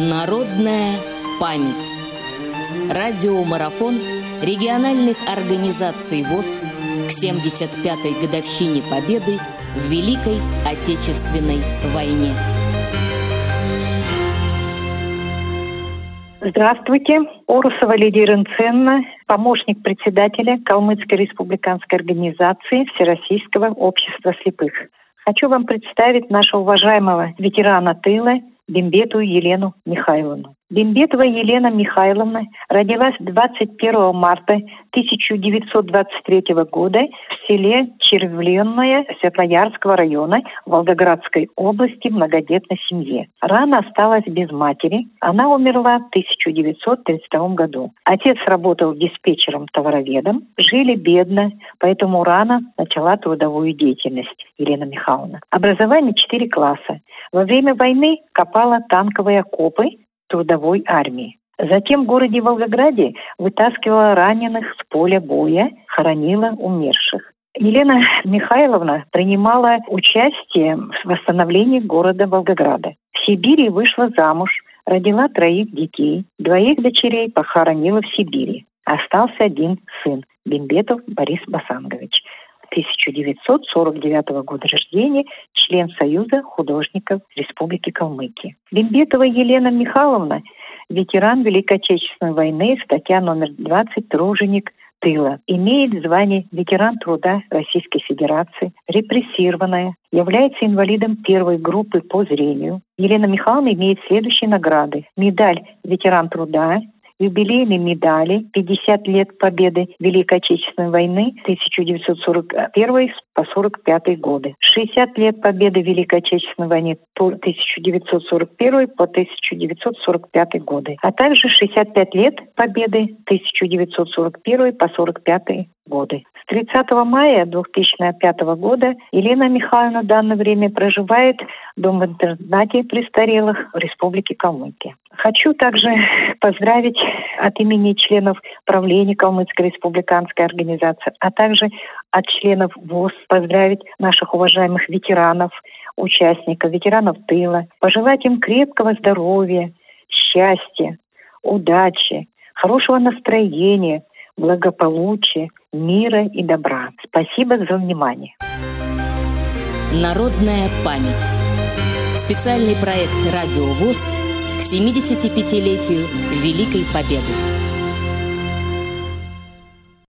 Народная память. Радиомарафон региональных организаций ВОЗ к 75-й годовщине Победы в Великой Отечественной войне. Здравствуйте. Орусова Лидия Ренценна, помощник председателя Калмыцкой республиканской организации Всероссийского общества слепых. Хочу вам представить нашего уважаемого ветерана тыла Бимбету Елену Михайловну. Бимбетова Елена Михайловна родилась 21 марта 1923 года в селе Червленное Светлоярского района Волгоградской области в многодетной семье. Рано осталась без матери. Она умерла в 1932 году. Отец работал диспетчером-товароведом. Жили бедно, поэтому рано начала трудовую деятельность Елена Михайловна. Образование 4 класса. Во время войны копала танковые окопы трудовой армии. Затем в городе Волгограде вытаскивала раненых с поля боя, хоронила умерших. Елена Михайловна принимала участие в восстановлении города Волгограда. В Сибири вышла замуж, родила троих детей, двоих дочерей похоронила в Сибири. Остался один сын, Бимбетов Борис Басангович. 1949 года рождения, член Союза художников Республики Калмыкия. Бимбетова Елена Михайловна, ветеран Великой Отечественной войны, статья номер 20 «Труженик тыла. Имеет звание ветеран труда Российской Федерации, репрессированная, является инвалидом первой группы по зрению. Елена Михайловна имеет следующие награды. Медаль «Ветеран труда», юбилейные медали 50 лет победы Великой Отечественной войны 1941 по 45 годы, 60 лет победы Великой Отечественной войны 1941 по 1945 годы, а также 65 лет победы 1941 по 45 годы. С 30 мая 2005 года Елена Михайловна в данное время проживает в дом-интернате престарелых в Республике Калмыкия. Хочу также поздравить от имени членов правления Калмыцкой республиканской организации, а также от членов ВОЗ поздравить наших уважаемых ветеранов, участников, ветеранов тыла, пожелать им крепкого здоровья, счастья, удачи, хорошего настроения, благополучия, мира и добра. Спасибо за внимание. Народная память. Специальный проект «Радио ВОЗ» к 75-летию Великой Победы.